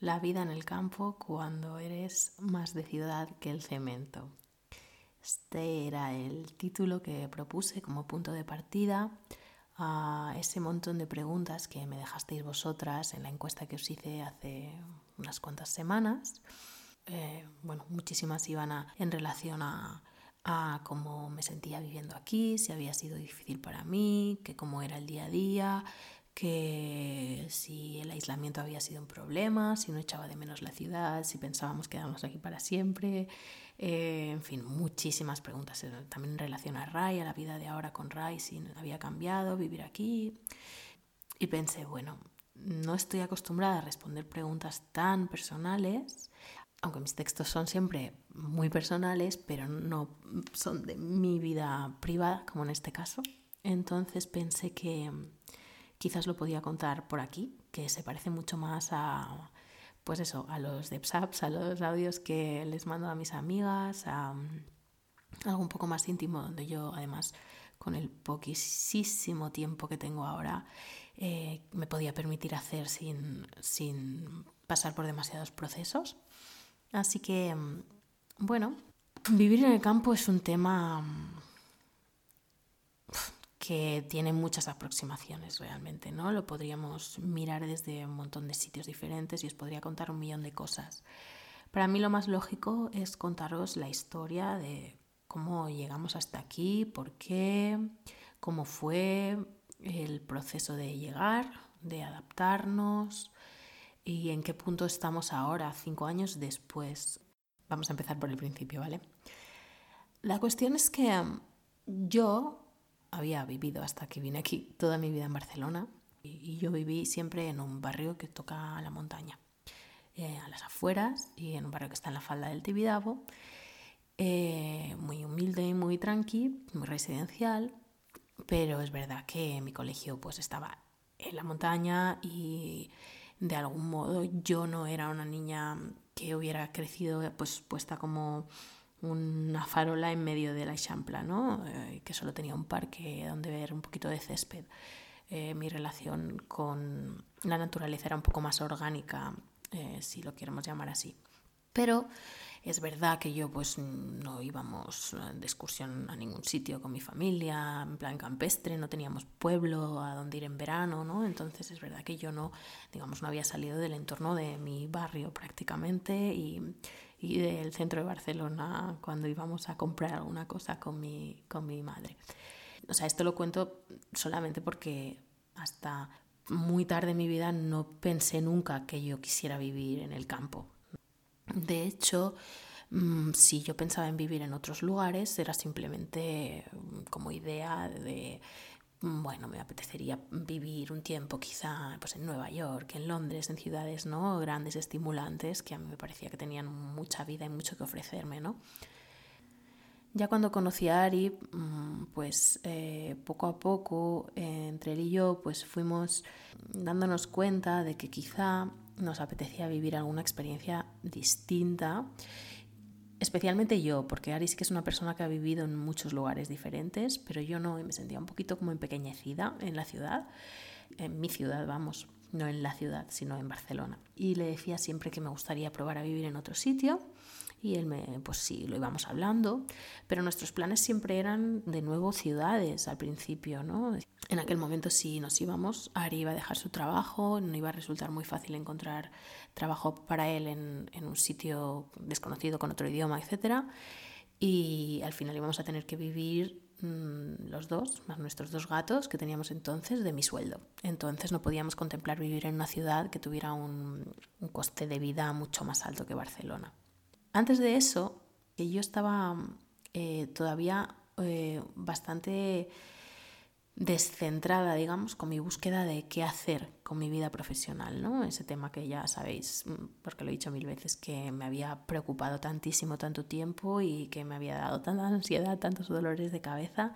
La vida en el campo cuando eres más de ciudad que el cemento. Este era el título que propuse como punto de partida a ese montón de preguntas que me dejasteis vosotras en la encuesta que os hice hace unas cuantas semanas. Eh, bueno, muchísimas iban en relación a, a cómo me sentía viviendo aquí, si había sido difícil para mí, que cómo era el día a día, que si el aislamiento había sido un problema, si no echaba de menos la ciudad, si pensábamos quedarnos aquí para siempre, eh, en fin, muchísimas preguntas eh, también en relación a Rai, a la vida de ahora con Rai, si había cambiado vivir aquí. Y pensé, bueno, no estoy acostumbrada a responder preguntas tan personales, aunque mis textos son siempre muy personales, pero no son de mi vida privada, como en este caso. Entonces pensé que quizás lo podía contar por aquí, que se parece mucho más a, pues eso, a los DevSaps, a los audios que les mando a mis amigas, a, algo un poco más íntimo, donde yo además con el poquísimo tiempo que tengo ahora eh, me podía permitir hacer sin, sin pasar por demasiados procesos. Así que, bueno, vivir en el campo es un tema que tiene muchas aproximaciones realmente, ¿no? Lo podríamos mirar desde un montón de sitios diferentes y os podría contar un millón de cosas. Para mí lo más lógico es contaros la historia de cómo llegamos hasta aquí, por qué, cómo fue el proceso de llegar, de adaptarnos y en qué punto estamos ahora, cinco años después. Vamos a empezar por el principio, ¿vale? La cuestión es que yo había vivido hasta que vine aquí toda mi vida en Barcelona y, yo viví siempre en un barrio que toca a la montaña, eh, a las afueras y en un barrio que está en la falda del Tibidabo, eh, muy humilde y muy tranqui, muy residencial, pero es verdad que mi colegio pues estaba en la montaña y de algún modo yo no era una niña que hubiera crecido pues puesta como una farola en medio de la Champla, ¿no? Eh, que solo tenía un parque donde ver un poquito de césped. Eh, mi relación con la naturaleza era un poco más orgánica, eh, si lo queremos llamar así. Pero es verdad que yo pues no íbamos de excursión a ningún sitio con mi familia, en plan campestre, no teníamos pueblo a donde ir en verano, ¿no? Entonces es verdad que yo no, digamos, no había salido del entorno de mi barrio prácticamente y y del centro de Barcelona cuando íbamos a comprar alguna cosa con mi, con mi madre. O sea, esto lo cuento solamente porque hasta muy tarde en mi vida no pensé nunca que yo quisiera vivir en el campo. De hecho, mm, si yo pensaba en vivir en otros lugares, era simplemente como idea de bueno, me apetecería vivir un tiempo quizá pues, en Nueva York, en Londres, en ciudades ¿no? grandes, estimulantes, que a mí me parecía que tenían mucha vida y mucho que ofrecerme. ¿no? Ya cuando conocí a Ari, mm, pues eh, poco a poco, entre él y yo, pues fuimos dándonos cuenta de que quizá nos apetecía vivir alguna experiencia distinta especialmente yo, porque Ari sí que es una persona que ha vivido en muchos lugares diferentes, pero yo no, y me sentía un poquito como empequeñecida en la ciudad, en mi ciudad, vamos, no en la ciudad, sino en Barcelona. Y le decía siempre que me gustaría probar a vivir en otro sitio, y él me, pues sí, lo íbamos hablando, pero nuestros planes siempre eran de nuevo ciudades al principio, ¿no? En aquel momento si nos íbamos, Ari iba a dejar su trabajo, no iba a resultar muy fácil encontrar trabajo para él en, en un sitio desconocido con otro idioma, etc. Y al final íbamos a tener que vivir mm, los dos, más nuestros dos gatos que teníamos entonces, de mi sueldo. Entonces no podíamos contemplar vivir en una ciudad que tuviera un, un coste de vida mucho más alto que Barcelona. Antes de eso, yo estaba eh, todavía eh, bastante descentrada, digamos, con mi búsqueda de qué hacer con mi vida profesional, ¿no? Ese tema que ya sabéis, mm, porque lo he dicho mil veces, que me había preocupado tantísimo tanto tiempo y que me había dado tanta ansiedad, tantos dolores de cabeza.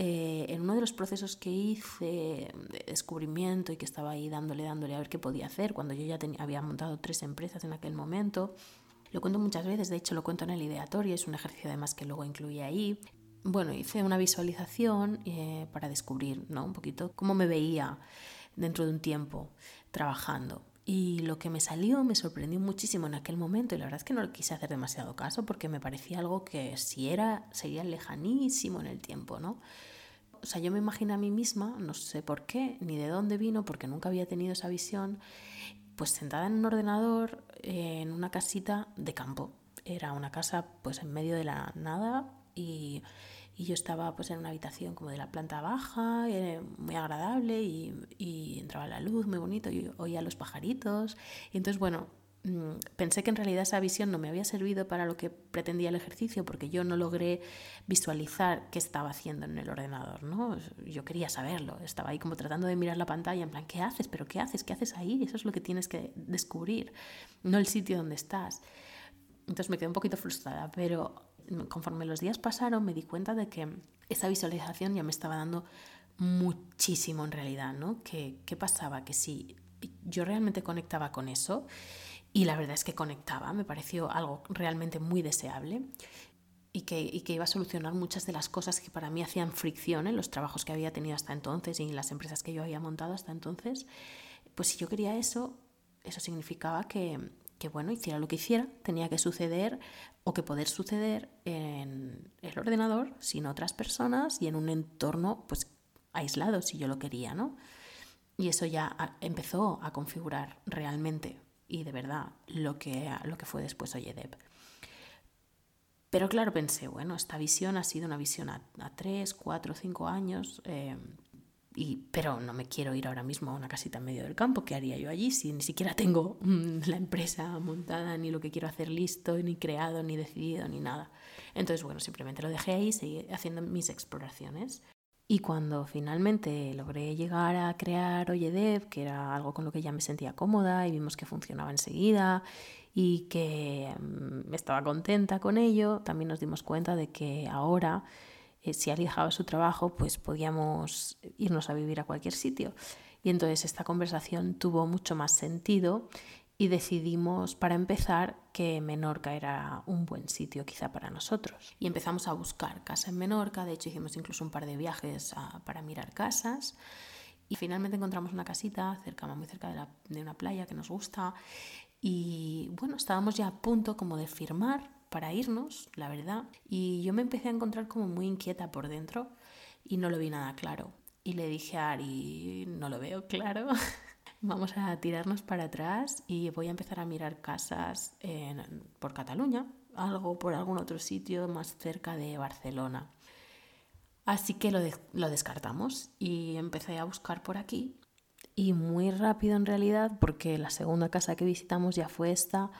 Eh, en uno de los procesos que hice de descubrimiento y que estaba ahí dándole, dándole a ver qué podía hacer, cuando yo ya había montado tres empresas en aquel momento, lo cuento muchas veces, de hecho lo cuento en el ideatorio, es un ejercicio además que luego incluye ahí. Bueno, hice una visualización eh, para descubrir ¿no? un poquito cómo me veía dentro de un tiempo trabajando. Y lo que me salió me sorprendió muchísimo en aquel momento y la verdad es que no le quise hacer demasiado caso porque me parecía algo que si era sería lejanísimo en el tiempo, ¿no? O sea, yo me imagino a mí misma, no sé por qué, ni de dónde vino, porque nunca había tenido esa visión, pues sentada en un ordenador en una casita de campo. Era una casa pues en medio de la nada y, yo estaba pues en una habitación como de la planta baja, eh, muy agradable y, y entraba la luz muy bonito y oía los pajaritos. Y entonces, bueno, pensé que en realidad esa visión no me había servido para lo que pretendía el ejercicio porque yo no logré visualizar qué estaba haciendo en el ordenador, ¿no? Yo quería saberlo, estaba ahí como tratando de mirar la pantalla en plan, ¿qué haces? ¿Pero qué haces? ¿Qué haces ahí? Eso es lo que tienes que descubrir, no el sitio donde estás. Entonces me quedé un poquito frustrada, pero conforme los días pasaron me di cuenta de que esa visualización ya me estaba dando muchísimo en realidad, ¿no? ¿Qué, qué pasaba? Que si yo realmente conectaba con eso, y la verdad es que conectaba, me pareció algo realmente muy deseable y que, iba a solucionar muchas de las cosas que para mí hacían fricción en los trabajos que había tenido hasta entonces y en las empresas que yo había montado hasta entonces. Pues si yo quería eso, eso significaba que, que bueno, hiciera lo que hiciera, tenía que suceder o que poder suceder en el ordenador, sin otras personas y en un entorno pues aislado si yo lo quería, ¿no? Y eso ya empezó a configurar realmente y de verdad lo que, lo que fue después Oyedep. Pero claro, pensé, bueno, esta visión ha sido una visión a, tres, cuatro, cinco años, eh, y, pero no me quiero ir ahora mismo a una casita en medio del campo. ¿Qué haría yo allí si ni siquiera tengo mm, la empresa montada, ni lo que quiero hacer listo, ni creado, ni decidido, ni nada? Entonces, bueno, simplemente lo dejé ahí seguí haciendo mis exploraciones. Y cuando finalmente logré llegar a crear Oyedev, que era algo con lo que ya me sentía cómoda y vimos que funcionaba enseguida y que mm, estaba contenta con ello, también nos dimos cuenta de que ahora, eh, si alguien dejaba su trabajo, pues podíamos irnos a vivir a cualquier sitio. Y entonces esta conversación tuvo mucho más sentido y decidimos, para empezar, que Menorca era un buen sitio quizá para nosotros. Y empezamos a buscar casa en Menorca, de hecho hicimos incluso un par de viajes para mirar casas. Y finalmente encontramos una casita cerca, muy cerca de, de una playa que nos gusta. Y bueno, estábamos ya a punto como de firmar para irnos, la verdad. Y yo me empecé a encontrar como muy inquieta por dentro y no lo vi nada claro. Y le dije a Ari, no lo veo claro. Vamos a tirarnos para atrás y voy a empezar a mirar casas por Cataluña, algo por algún otro sitio más cerca de Barcelona. Así que lo, lo descartamos y empecé a buscar por aquí. Y muy rápido en realidad, porque la segunda casa que visitamos ya fue esta,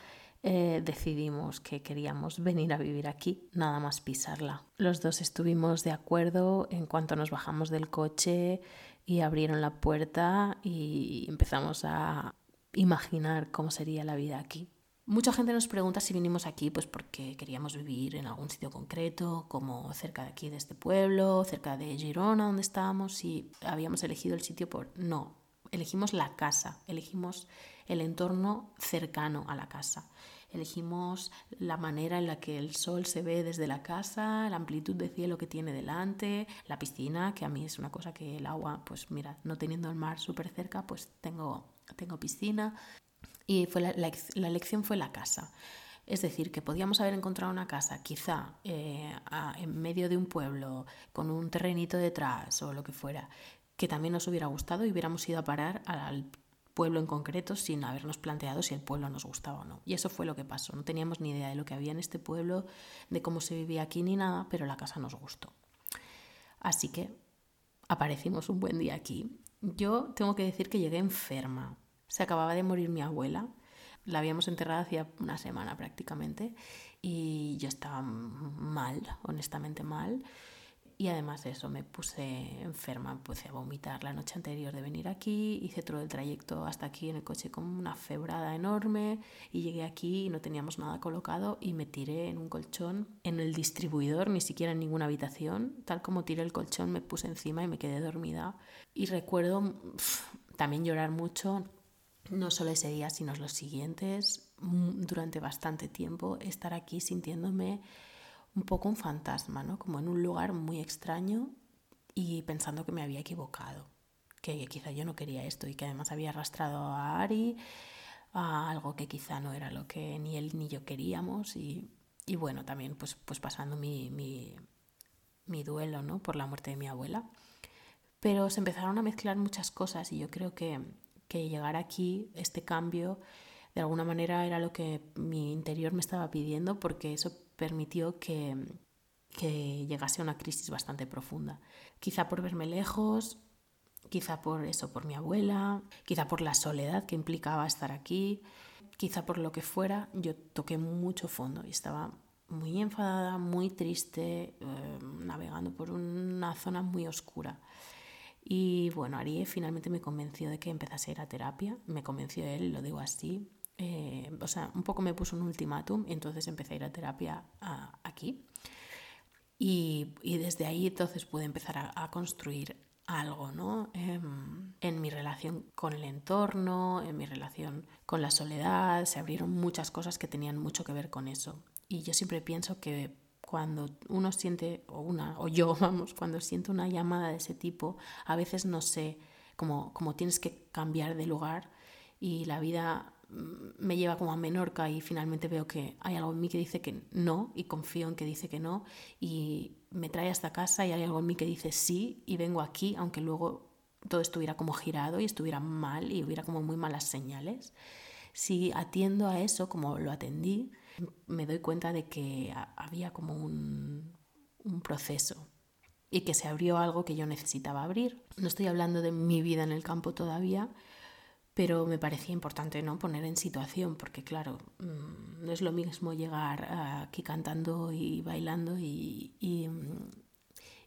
eh, decidimos que queríamos venir a vivir aquí, nada más pisarla. Los dos estuvimos de acuerdo en cuanto nos bajamos del coche y abrieron la puerta y empezamos a imaginar cómo sería la vida aquí. Mucha gente nos pregunta si vinimos aquí pues porque queríamos vivir en algún sitio concreto, como cerca de aquí de este pueblo, cerca de Girona donde estábamos, y habíamos elegido el sitio por no, elegimos la casa, elegimos el entorno cercano a la casa. Elegimos la manera en la que el sol se ve desde la casa, la amplitud de cielo que tiene delante, la piscina, que a mí es una cosa que el agua, pues mira, no teniendo el mar súper cerca, pues tengo, tengo piscina. Y fue la, elección fue la casa. Es decir, que podíamos haber encontrado una casa quizá eh, en medio de un pueblo, con un terrenito detrás o lo que fuera, que también nos hubiera gustado y hubiéramos ido a parar al pueblo en concreto sin habernos planteado si el pueblo nos gustaba o no. Y eso fue lo que pasó. No teníamos ni idea de lo que había en este pueblo, de cómo se vivía aquí ni nada, pero la casa nos gustó. Así que aparecimos un buen día aquí. Yo tengo que decir que llegué enferma. Se acababa de morir mi abuela. La habíamos enterrado hacía una semana prácticamente y yo estaba mal, honestamente mal. Y además de eso, me puse enferma, empecé a vomitar la noche anterior de venir aquí, hice todo el trayecto hasta aquí en el coche con una febrada enorme y llegué aquí y no teníamos nada colocado y me tiré en un colchón en el distribuidor, ni siquiera en ninguna habitación. Tal como tiré el colchón, me puse encima y me quedé dormida. Y recuerdo también llorar mucho, no solo ese día, sino los siguientes, mm, durante bastante tiempo, estar aquí sintiéndome un poco un fantasma, ¿no? Como en un lugar muy extraño y pensando que me había equivocado, que quizá yo no quería esto y que además había arrastrado a Ari a algo que quizá no era lo que ni él ni yo queríamos y, y bueno, también pues, pues pasando mi, mi, mi duelo ¿no? por la muerte de mi abuela. Pero se empezaron a mezclar muchas cosas y yo creo que, que llegar aquí, este cambio, de alguna manera era lo que mi interior me estaba pidiendo porque eso permitió que, que llegase a una crisis bastante profunda. Quizá por verme lejos, quizá por eso, por mi abuela, quizá por la soledad que implicaba estar aquí, quizá por lo que fuera, yo toqué mucho fondo y estaba muy enfadada, muy triste, eh, navegando por una zona muy oscura. Y bueno, Arie finalmente me convenció de que empezase a ir a terapia, me convenció él, lo digo así. Eh, o sea, un poco me puso un ultimátum y entonces empecé a ir a terapia aquí. Y, y, desde ahí entonces pude empezar a, construir algo, ¿no? Em, en mi relación con el entorno, en mi relación con la soledad, se abrieron muchas cosas que tenían mucho que ver con eso. Y yo siempre pienso que cuando uno siente, o una, o yo, vamos, cuando siento una llamada de ese tipo, a veces no sé, como, como tienes que cambiar de lugar y la vida me lleva como a Menorca y finalmente veo que hay algo en mí que dice que no y confío en que dice que no y me trae hasta casa y hay algo en mí que dice sí y vengo aquí aunque luego todo estuviera como girado y estuviera mal y hubiera como muy malas señales. Si atiendo a eso como lo atendí, me doy cuenta de que había como un, un proceso y que se abrió algo que yo necesitaba abrir. No estoy hablando de mi vida en el campo todavía, pero me parecía importante ¿no? poner en situación, porque claro, mm, no es lo mismo llegar aquí cantando y bailando y, y,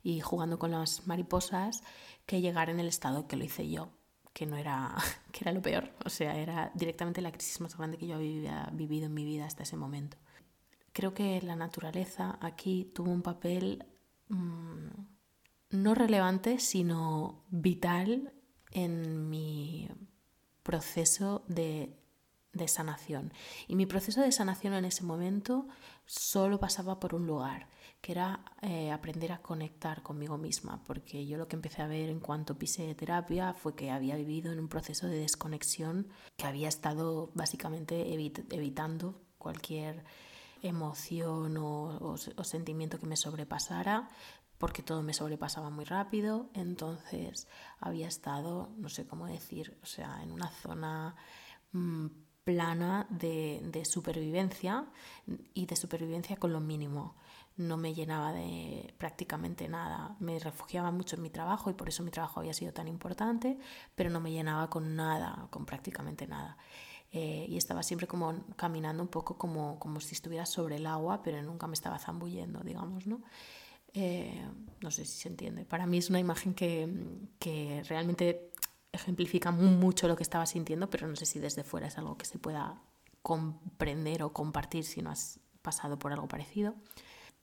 y, jugando con las mariposas que llegar en el estado que lo hice yo, que no era, que era lo peor, o sea, era directamente la crisis más grande que yo había vivido en mi vida hasta ese momento. Creo que la naturaleza aquí tuvo un papel mmm, no relevante, sino vital en mi proceso de, de, sanación. Y mi proceso de sanación en ese momento solo pasaba por un lugar, que era eh, aprender a conectar conmigo misma, porque yo lo que empecé a ver en cuanto pisé terapia fue que había vivido en un proceso de desconexión, que había estado básicamente evitando cualquier emoción o, o, sentimiento que me sobrepasara, porque todo me sobrepasaba muy rápido, entonces había estado, no sé cómo decir, o sea, en una zona mmm, plana de, supervivencia y de supervivencia con lo mínimo. No me llenaba de prácticamente nada. Me refugiaba mucho en mi trabajo y por eso mi trabajo había sido tan importante, pero no me llenaba con nada, con prácticamente nada. Eh, y estaba siempre como caminando un poco como, como si estuviera sobre el agua, pero nunca me estaba zambullendo, digamos, ¿no? Eh, no sé si se entiende. Para mí es una imagen que, que realmente ejemplifica mucho lo que estaba sintiendo, pero no sé si desde fuera es algo que se pueda comprender o compartir si no has pasado por algo parecido.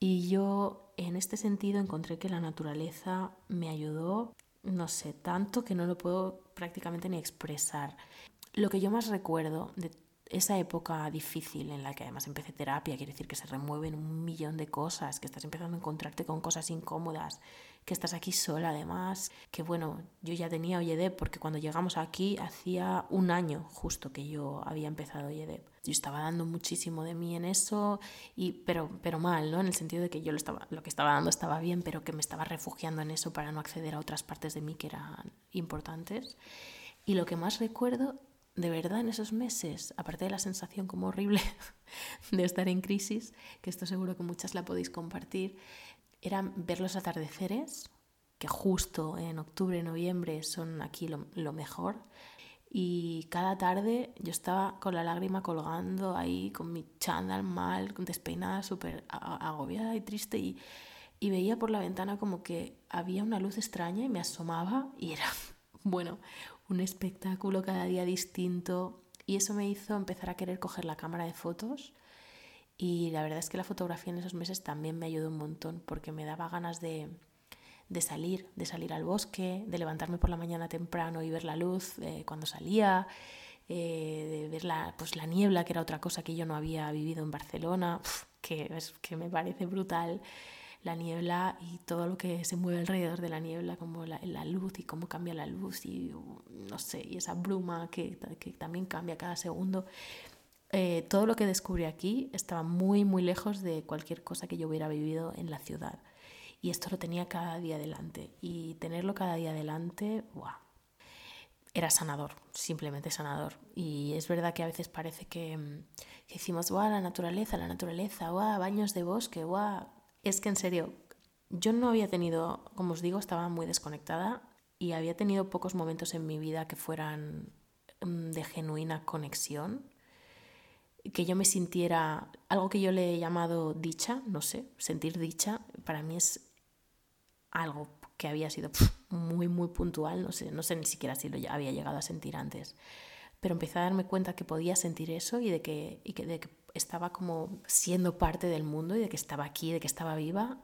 Y yo en este sentido encontré que la naturaleza me ayudó, no sé, tanto que no lo puedo prácticamente ni expresar. Lo que yo más recuerdo de esa época difícil en la que además empecé terapia, quiere decir que se remueven un millón de cosas, que estás empezando a encontrarte con cosas incómodas, que estás aquí sola además, que bueno, yo ya tenía OYEDEP porque cuando llegamos aquí hacía un año justo que yo había empezado OYEDEP. Yo estaba dando muchísimo de mí en eso, y, pero, pero mal, ¿no? En el sentido de que yo lo, estaba, lo que estaba dando estaba bien, pero que me estaba refugiando en eso para no acceder a otras partes de mí que eran importantes. Y lo que más recuerdo de verdad en esos meses, aparte de la sensación como horrible de estar en crisis, que esto seguro que muchas la podéis compartir, era ver los atardeceres, que justo en octubre, noviembre son aquí lo, mejor. Y cada tarde yo estaba con la lágrima colgando ahí, con mi chándal mal, despeinada, súper agobiada y triste. Y veía por la ventana como que había una luz extraña y me asomaba y era, bueno, un espectáculo cada día distinto y eso me hizo empezar a querer coger la cámara de fotos y la verdad es que la fotografía en esos meses también me ayudó un montón porque me daba ganas de, de salir, de salir al bosque, de levantarme por la mañana temprano y ver la luz eh, cuando salía, eh, de ver la, pues, la niebla, que era otra cosa que yo no había vivido en Barcelona, que, es, que me parece brutal. La niebla y todo lo que se mueve alrededor de la niebla, como la, la luz y cómo cambia la luz y no sé, y esa bruma que, que también cambia cada segundo. Eh, todo lo que descubrí aquí estaba muy, muy lejos de cualquier cosa que yo hubiera vivido en la ciudad. Y esto lo tenía cada día delante. Y tenerlo cada día delante, ¡buah! era sanador, simplemente sanador. Y es verdad que a veces parece que, mm, que decimos, ¡guau! La naturaleza, la naturaleza, ¡guau! Baños de bosque. Es que en serio, yo no había tenido, como os digo, estaba muy desconectada y había tenido pocos momentos en mi vida que fueran mm, de genuina conexión que yo me sintiera algo que yo le he llamado dicha, no sé, sentir dicha, para mí es algo que había sido muy, muy puntual, no sé, no sé ni siquiera si lo había llegado a sentir antes, pero empecé a darme cuenta que podía sentir eso y de que, de que estaba como siendo parte del mundo y de que estaba aquí, de que estaba viva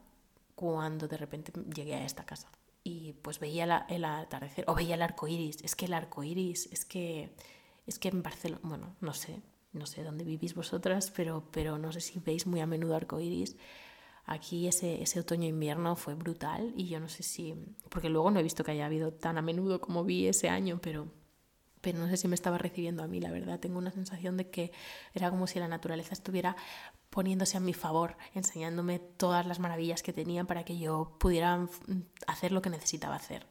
cuando de repente llegué a esta casa. Y pues veía el atardecer, o veía el arco iris. Es que el arco iris, es que, es que en Barcelona, bueno, no sé, no sé dónde vivís vosotras, pero, pero no sé si veis muy a menudo arcoiris. Aquí ese, ese otoño-invierno fue brutal y yo no sé si, porque luego no he visto que haya habido tan a menudo como vi ese año, pero, pero no sé si me estaba recibiendo a mí, la verdad. Tengo una sensación de que era como si la naturaleza estuviera poniéndose a mi favor, enseñándome todas las maravillas que tenía para que yo pudiera hacer lo que necesitaba hacer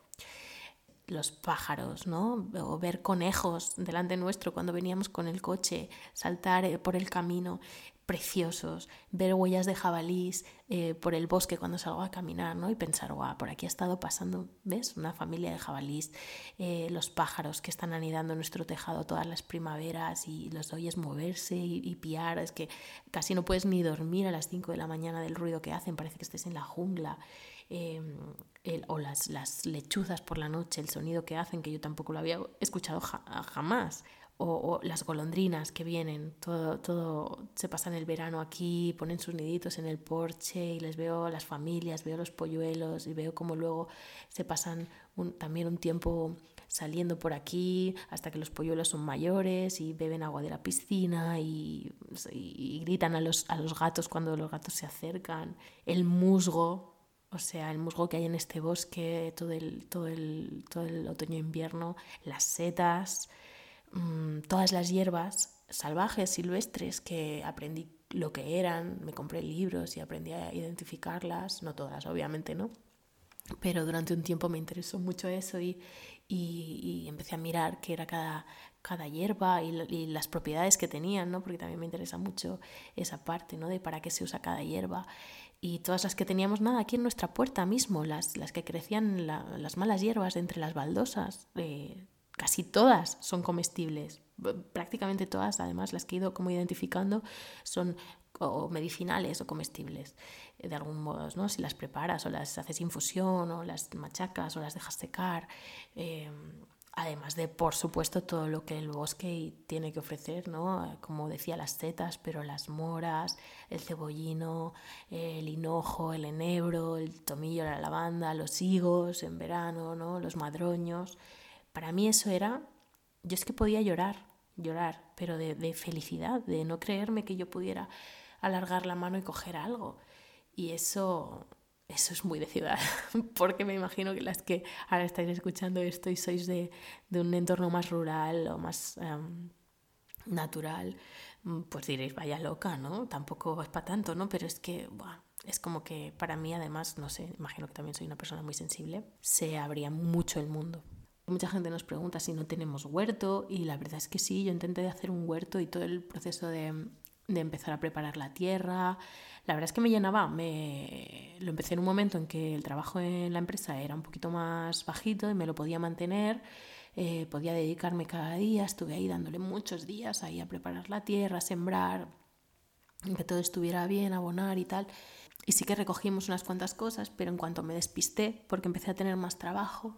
los pájaros, ¿no? O ver conejos delante nuestro cuando veníamos con el coche, saltar eh, por el camino, preciosos, ver huellas de jabalís eh, por el bosque cuando salgo a caminar, ¿no? Y pensar, guau, por aquí ha estado pasando, ¿ves? Una familia de jabalís, eh, los pájaros que están anidando en nuestro tejado todas las primaveras y los oyes moverse y, piar, es que casi no puedes ni dormir a las 5 de la mañana del ruido que hacen, parece que estés en la jungla. Em, o las, las, lechuzas por la noche, el sonido que hacen, que yo tampoco lo había escuchado jamás. O, las golondrinas que vienen, todo, todo se pasan el verano aquí, ponen sus niditos en el porche y les veo las familias, veo los polluelos y veo cómo luego se pasan también un tiempo saliendo por aquí hasta que los polluelos son mayores y beben agua de la piscina y, y gritan a los, a los gatos cuando los gatos se acercan. El musgo, o sea, el musgo que hay en este bosque, todo el, todo el, todo el otoño-invierno, las setas, mm, todas las hierbas salvajes, silvestres, que aprendí lo que eran, me compré libros y aprendí a identificarlas, no todas, obviamente, ¿no? Pero durante un tiempo me interesó mucho eso y, y, empecé a mirar qué era cada, cada hierba y, las propiedades que tenían, ¿no? Porque también me interesa mucho esa parte, ¿no? De para qué se usa cada hierba y todas las que teníamos nada aquí en nuestra puerta mismo, las, las que crecían las malas hierbas entre las baldosas, eh, casi todas son comestibles, prácticamente todas, además las que he ido como identificando son o medicinales o comestibles eh, de algún modo, ¿no? Si las preparas o las haces infusión o las machacas o las dejas secar, eh, además de, por supuesto, todo lo que el bosque tiene que ofrecer, ¿no? Como decía, las setas, pero las moras, el cebollino, el hinojo, el enebro, el tomillo, la lavanda, los higos en verano, ¿no? Los madroños. Para mí eso era, yo es que podía llorar, llorar, pero de, felicidad, de no creerme que yo pudiera alargar la mano y coger algo. Y eso, eso es muy de ciudad, porque me imagino que las que ahora estáis escuchando esto y sois de, de un entorno más rural o más em, natural, mm, pues diréis, vaya loca, ¿no? Tampoco es para tanto, ¿no? Pero es que, es como que para mí además, no sé, imagino que también soy una persona muy sensible, se abría mucho el mundo. Mucha gente nos pregunta si no tenemos huerto y la verdad es que sí, yo intenté hacer un huerto y todo el proceso de, empezar a preparar la tierra, la verdad es que me llenaba, me... lo empecé en un momento en que el trabajo en la empresa era un poquito más bajito y me lo podía mantener, eh, podía dedicarme cada día, estuve ahí dándole muchos días ahí a preparar la tierra, sembrar, que todo estuviera bien, abonar y tal. Y sí que recogimos unas cuantas cosas, pero en cuanto me despisté, porque empecé a tener más trabajo,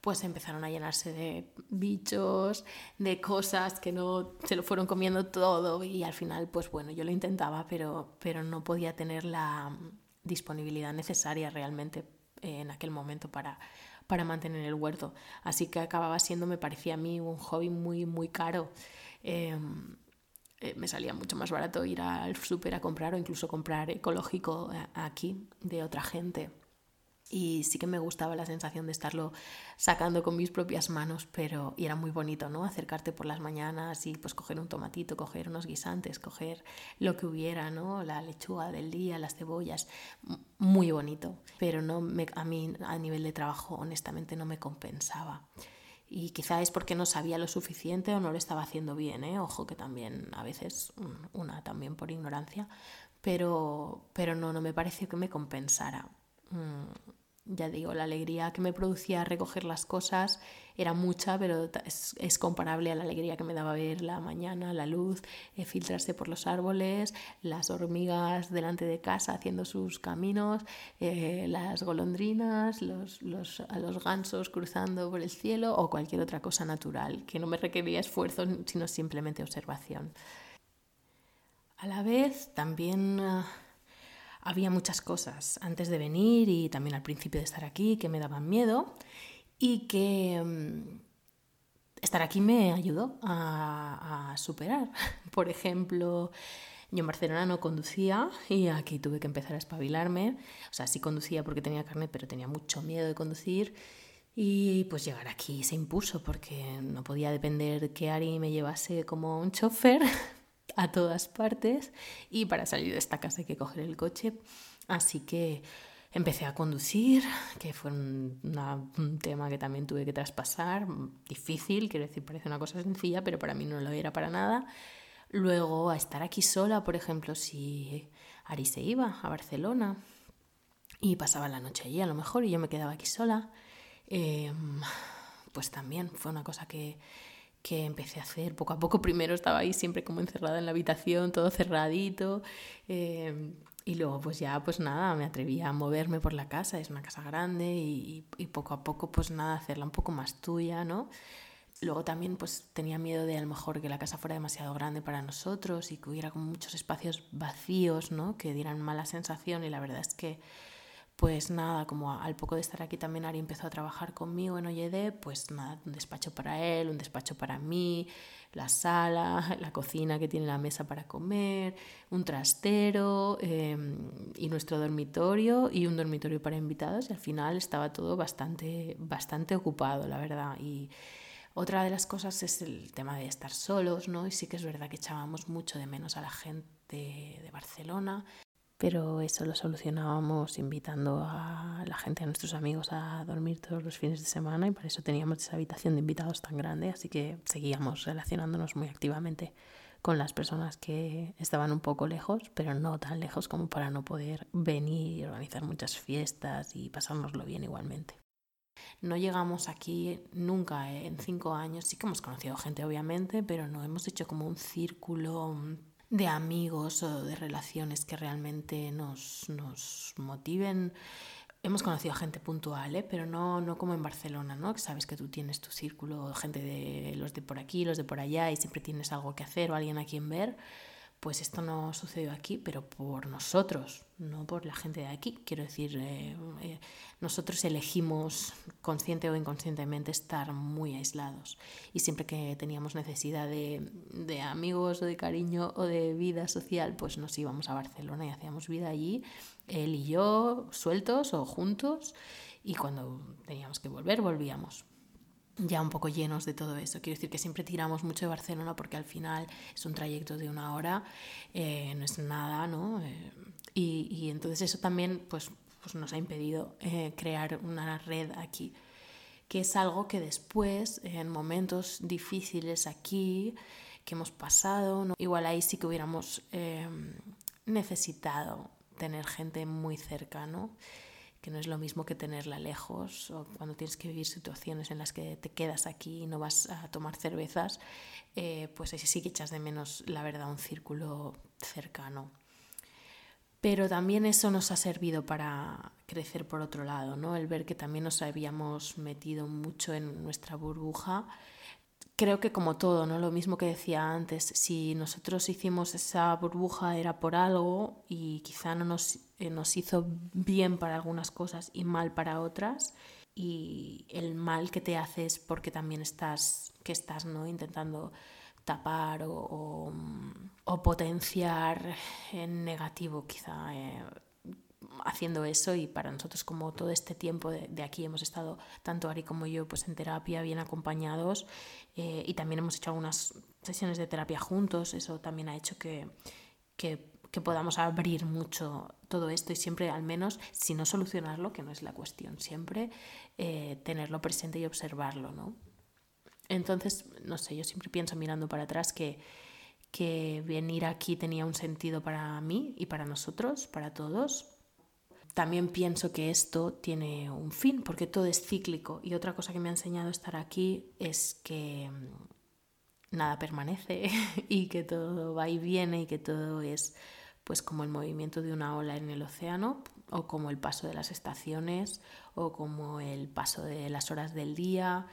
pues empezaron a llenarse de bichos, de cosas que no se lo fueron comiendo todo y al final, pues bueno, yo lo intentaba, pero, pero no podía tener la disponibilidad necesaria realmente en aquel momento para, para mantener el huerto. Así que acababa siendo, me parecía a mí, un hobby muy, muy caro. Em, eh, me salía mucho más barato ir al súper a comprar o incluso comprar ecológico eh, aquí de otra gente. Y sí que me gustaba la sensación de estarlo sacando con mis propias manos, pero y era muy bonito, ¿no? Acercarte por las mañanas y pues coger un tomatito, coger unos guisantes, coger lo que hubiera, ¿no? La lechuga del día, las cebollas, muy bonito. Pero no me, a mí a nivel de trabajo honestamente no me compensaba y quizá es porque no sabía lo suficiente o no lo estaba haciendo bien, ¿eh? ojo que también a veces una también por ignorancia, pero, pero no, no me pareció que me compensara. Mm, ya digo, la alegría que me producía recoger las cosas era mucha, pero es, comparable a la alegría que me daba ver la mañana, la luz, eh, filtrarse por los árboles, las hormigas delante de casa haciendo sus caminos, eh, las golondrinas, los, los, los gansos cruzando por el cielo o cualquier otra cosa natural que no me requería esfuerzo, sino simplemente observación. A la vez, también... Ah, había muchas cosas antes de venir y también al principio de estar aquí que me daban miedo y que mm, estar aquí me ayudó a, superar. Por ejemplo, yo en Barcelona no conducía y aquí tuve que empezar a espabilarme. O sea, sí conducía porque tenía carne, pero tenía mucho miedo de conducir. Y pues llegar aquí se impuso porque no podía depender que Ari me llevase como un chofer, a todas partes y para salir de esta casa hay que coger el coche. Así que empecé a conducir, que fue un, tema que también tuve que traspasar, difícil, quiero decir, parece una cosa sencilla, pero para mí no lo era para nada. Luego a estar aquí sola, por ejemplo, si Ari se iba a Barcelona y pasaba la noche allí a lo mejor y yo me quedaba aquí sola, em, pues también fue una cosa que, que empecé a hacer poco a poco. Primero estaba ahí siempre como encerrada en la habitación, todo cerradito. Eh, y luego pues ya pues nada, me atrevía a moverme por la casa, es una casa grande y, y, poco a poco pues nada, hacerla un poco más tuya, ¿no? Luego también pues tenía miedo de a lo mejor que la casa fuera demasiado grande para nosotros y que hubiera como muchos espacios vacíos, ¿no? Que dieran mala sensación y la verdad es que pues nada, como al poco de estar aquí también Ari empezó a trabajar conmigo en OYD, pues nada, un despacho para él, un despacho para mí, la sala, la cocina que tiene la mesa para comer, un trastero em, y nuestro dormitorio y un dormitorio para invitados y al final estaba todo bastante, bastante ocupado, la verdad. Y otra de las cosas es el tema de estar solos, ¿no? Y sí que es verdad que echábamos mucho de menos a la gente de Barcelona pero eso lo solucionábamos invitando a la gente, a nuestros amigos a dormir todos los fines de semana y por eso teníamos esa habitación de invitados tan grande, así que seguíamos relacionándonos muy activamente con las personas que estaban un poco lejos, pero no tan lejos como para no poder venir y organizar muchas fiestas y pasárnoslo bien igualmente. No llegamos aquí nunca en cinco años, sí que hemos conocido gente obviamente, pero no hemos hecho como un círculo de amigos o de relaciones que realmente nos, nos motiven. Hemos conocido a gente puntual, ¿eh? pero no, no como en Barcelona, ¿no? Que sabes que tú tienes tu círculo, gente de los de por aquí, los de por allá, y siempre tienes algo que hacer o alguien a quien ver. Pues esto no sucedió aquí, pero por nosotros, no por la gente de aquí. Quiero decir, eh, eh, nosotros elegimos consciente o inconscientemente estar muy aislados. Y siempre que teníamos necesidad de, de, amigos o de cariño o de vida social, pues nos íbamos a Barcelona y hacíamos vida allí, él y yo, sueltos o juntos. Y cuando teníamos que volver, volvíamos ya un poco llenos de todo eso. Quiero decir que siempre tiramos mucho de Barcelona porque al final es un trayecto de una hora, eh, no es nada, ¿no? Eh, y, y, entonces eso también pues, pues nos ha impedido eh, crear una red aquí, que es algo que después, en momentos difíciles aquí, que hemos pasado, ¿no? igual ahí sí que hubiéramos necesitado tener gente muy cerca, ¿no? No es lo mismo que tenerla lejos o cuando tienes que vivir situaciones en las que te quedas aquí y no vas a tomar cervezas, eh, pues ahí sí que echas de menos, la verdad, un círculo cercano. Pero también eso nos ha servido para crecer por otro lado, ¿no? El ver que también nos habíamos metido mucho en nuestra burbuja creo que como todo, ¿no? Lo mismo que decía antes, si nosotros hicimos esa burbuja era por algo y quizá no nos, eh, nos hizo bien para algunas cosas y mal para otras y el mal que te hace porque también estás, que estás, ¿no? Intentando tapar o, o potenciar en negativo quizá eh, haciendo eso y para nosotros como todo este tiempo de, aquí hemos estado tanto Ari como yo pues en terapia bien acompañados eh, y también hemos hecho algunas sesiones de terapia juntos eso también ha hecho que, que, podamos abrir mucho todo esto y siempre al menos si no solucionarlo que no es la cuestión siempre eh, tenerlo presente y observarlo no entonces no sé yo siempre pienso mirando para atrás que que venir aquí tenía un sentido para mí y para nosotros, para todos. También pienso que esto tiene un fin, porque todo es cíclico. Y otra cosa que me ha enseñado estar aquí es que mm, nada permanece y que todo va y viene y que todo es pues como el movimiento de una ola en el océano o como el paso de las estaciones o como el paso de las horas del día.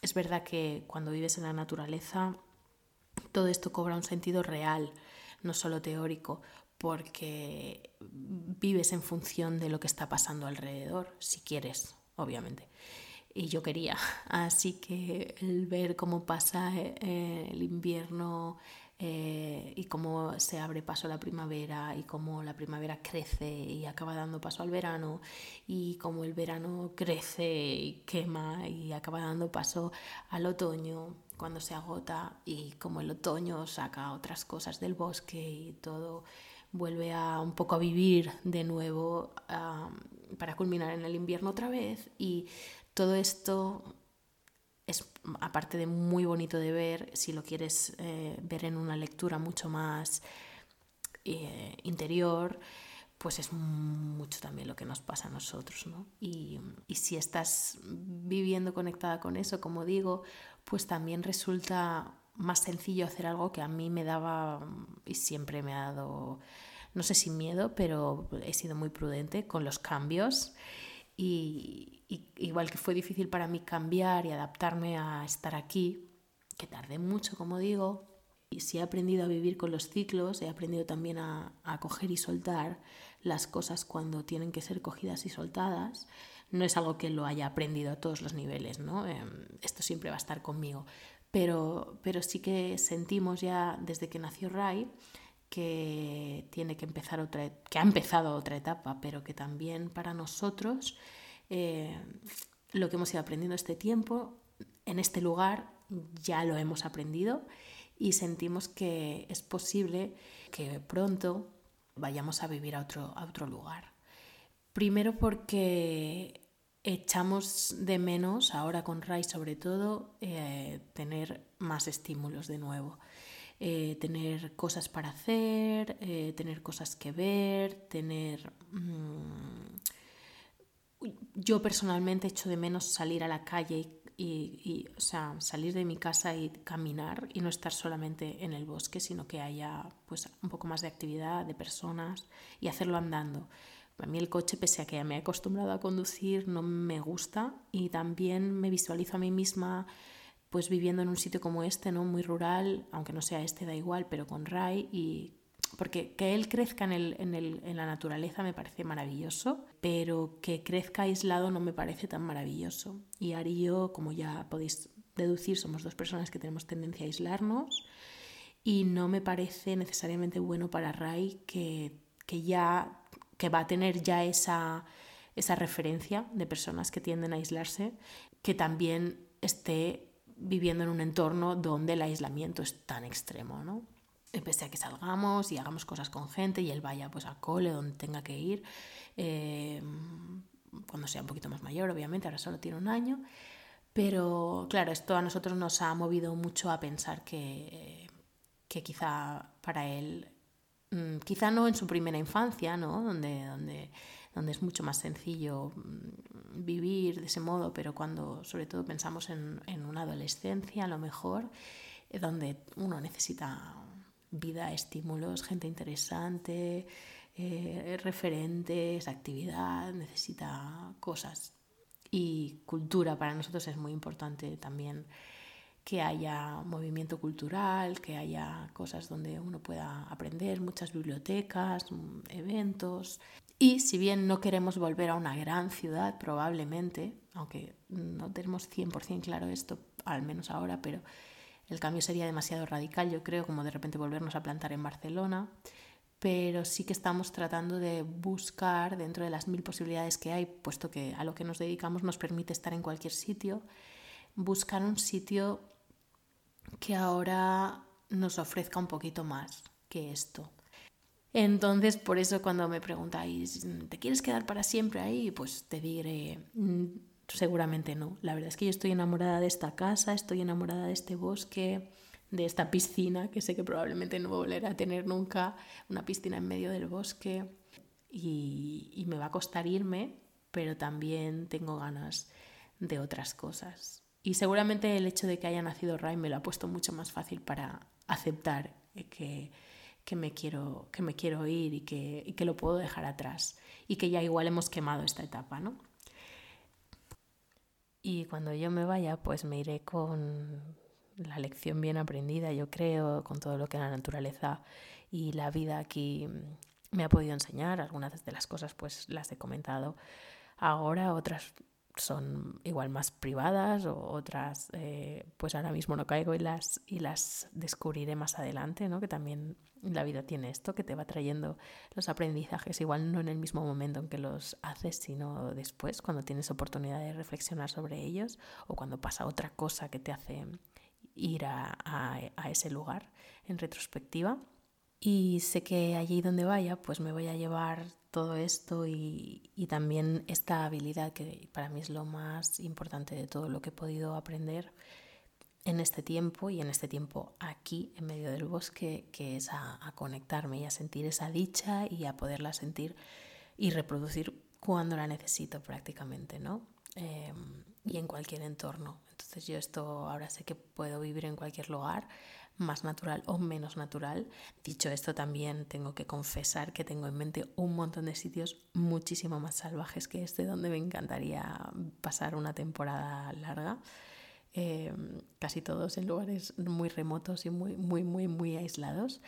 Es verdad que cuando vives en la naturaleza todo esto cobra un sentido real, no solo teórico, porque vives en función de lo que está pasando alrededor, si quieres, obviamente. Y yo quería, así que el ver cómo pasa eh, el invierno eh, y cómo se abre paso a la primavera y cómo la primavera crece y acaba dando paso al verano y cómo el verano crece y quema y acaba dando paso al otoño cuando se agota y como el otoño saca otras cosas del bosque y todo vuelve a un poco a vivir de nuevo para culminar en el invierno otra vez y todo esto es aparte de muy bonito de ver si lo quieres eh, ver en una lectura mucho más eh, interior pues es mucho también lo que nos pasa a nosotros, ¿no? Y, y, si estás viviendo conectada con eso, como digo, pues también resulta más sencillo hacer algo que a mí me daba y siempre me ha dado, no sé si miedo, pero he sido muy prudente con los cambios. Y, igual que fue difícil para mí cambiar y adaptarme a estar aquí, que tardé mucho, como digo, y si he aprendido a vivir con los ciclos, he aprendido también a, a coger y soltar las cosas cuando tienen que ser cogidas y soltadas, no es algo que lo haya aprendido a todos los niveles, ¿no? Em, esto siempre va a estar conmigo. Pero, pero sí que sentimos ya desde que nació Rai que tiene que empezar otra, que ha empezado otra etapa, pero que también para nosotros eh, lo que hemos ido aprendiendo este tiempo, en este lugar ya lo hemos aprendido y sentimos que es posible que pronto vayamos a vivir a otro, a otro lugar. Primero porque echamos de menos, ahora con Rai sobre todo, eh, tener más estímulos de nuevo. Eh, tener cosas para hacer, eh, tener cosas que ver, tener... Mm, yo personalmente echo de menos salir a la calle y, o sea, salir de mi casa y caminar y no estar solamente en el bosque, sino que haya pues, un poco más de actividad, de personas y hacerlo andando. A mí el coche, pese a que ya me he acostumbrado a conducir, no me gusta y también me visualizo a mí misma pues viviendo en un sitio como este, ¿no? Muy rural, aunque no sea este, da igual, pero con Ray y porque que él crezca en, el, en, el, en, la naturaleza me parece maravilloso, pero que crezca aislado no me parece tan maravilloso. Y Ari y yo, como ya podéis deducir, somos dos personas que tenemos tendencia a aislarnos y no me parece necesariamente bueno para Ray que, que ya que va a tener ya esa, esa referencia de personas que tienden a aislarse, que también esté viviendo en un entorno donde el aislamiento es tan extremo, ¿no? Pese a que salgamos y hagamos cosas con gente y él vaya pues al cole donde tenga que ir, eh, cuando sea un poquito más mayor, obviamente, ahora solo tiene un año, pero claro, esto a nosotros nos ha movido mucho a pensar que, que quizá para él quizá no en su primera infancia, ¿no? donde, donde, donde es mucho más sencillo mm, vivir de ese modo, pero cuando sobre todo pensamos en, en una adolescencia, a lo mejor, eh, donde uno necesita vida, estímulos, gente interesante, eh, referentes, actividad, necesita cosas. Y cultura para nosotros es muy importante también que haya movimiento cultural, que haya cosas donde uno pueda aprender, muchas bibliotecas, mm, eventos. Y si bien no queremos volver a una gran ciudad, probablemente, aunque no tenemos 100% claro esto, al menos ahora, pero el cambio sería demasiado radical, yo creo, como de repente volvernos a plantar en Barcelona, pero sí que estamos tratando de buscar dentro de las mil posibilidades que hay, puesto que a lo que nos dedicamos nos permite estar en cualquier sitio, buscar un sitio que ahora nos ofrezca un poquito más que esto. Entonces, por eso cuando me preguntáis, ¿te quieres quedar para siempre ahí? Pues te diré, mm, seguramente no. La verdad es que yo estoy enamorada de esta casa, estoy enamorada de este bosque, de esta piscina, que sé que probablemente no volveré a tener nunca, una piscina en medio del bosque. Y, y me va a costar irme, pero también tengo ganas de otras cosas. Y seguramente el hecho de que haya nacido Ray me lo ha puesto mucho más fácil para aceptar que que me quiero, que me quiero ir y que, que lo puedo dejar atrás y que ya igual hemos quemado esta etapa, ¿no? Y cuando yo me vaya, pues me iré con la lección bien aprendida, yo creo, con todo lo que la naturaleza y la vida aquí me ha podido enseñar. Algunas de las cosas pues las he comentado ahora, otras son igual más privadas o otras eh, pues ahora mismo no caigo y las, y las descubriré más adelante, ¿no? que también la vida tiene esto, que te va trayendo los aprendizajes, igual no en el mismo momento en que los haces, sino después, cuando tienes oportunidad de reflexionar sobre ellos o cuando pasa otra cosa que te hace ir a, a ese lugar en retrospectiva. Y sé que allí donde vaya, pues me voy a llevar todo esto y, también esta habilidad que para mí es lo más importante de todo lo que he podido aprender en este tiempo y en este tiempo aquí en medio del bosque, que es a, conectarme y a sentir esa dicha y a poderla sentir y reproducir cuando la necesito prácticamente, ¿no? Em, y en cualquier entorno. Entonces yo esto ahora sé que puedo vivir en cualquier lugar, más natural o menos natural. Dicho esto, también tengo que confesar que tengo en mente un montón de sitios muchísimo más salvajes que este, donde me encantaría pasar una temporada larga. Em, casi todos en lugares muy remotos y muy, muy, muy, muy aislados.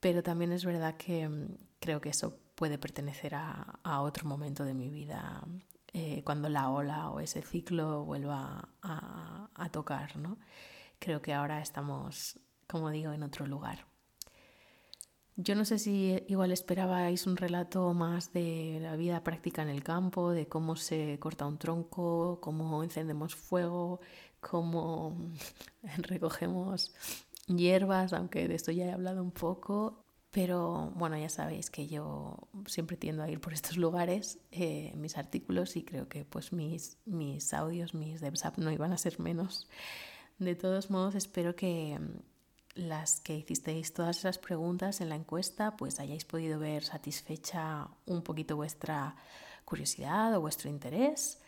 Pero también es verdad que em, creo que eso puede pertenecer a, a otro momento de mi vida, eh, cuando la ola o ese ciclo vuelva a, a tocar, ¿no? Creo que ahora estamos como digo, en otro lugar. Yo no sé si igual esperabais un relato más de la vida práctica en el campo, de cómo se corta un tronco, cómo encendemos fuego, cómo recogemos hierbas, aunque de esto ya he hablado un poco. Pero bueno, ya sabéis que yo siempre tiendo a ir por estos lugares, eh, mis artículos, y creo que pues mis, mis audios, mis devsap no iban a ser menos. De todos modos, espero que, las que hicisteis todas esas preguntas en la encuesta, pues hayáis podido ver satisfecha un poquito vuestra curiosidad o vuestro interés,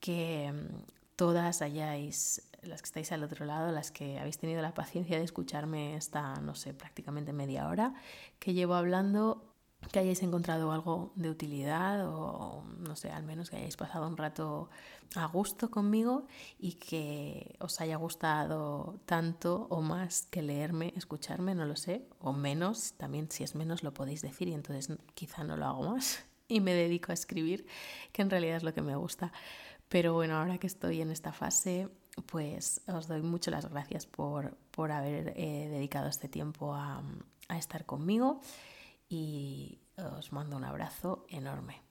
que mm, todas hayáis, las que estáis al otro lado, las que habéis tenido la paciencia de escucharme esta, no sé, prácticamente media hora que llevo hablando, que hayáis encontrado algo de utilidad o no sé, al menos que hayáis pasado un rato a gusto conmigo y que os haya gustado tanto o más que leerme, escucharme, no lo sé, o menos, también si es menos lo podéis decir y entonces quizá no lo hago más y me dedico a escribir, que en realidad es lo que me gusta. Pero bueno, ahora que estoy en esta fase, pues os doy mucho las gracias por, por haber eh, dedicado este tiempo a, a estar conmigo y os mando un abrazo enorme.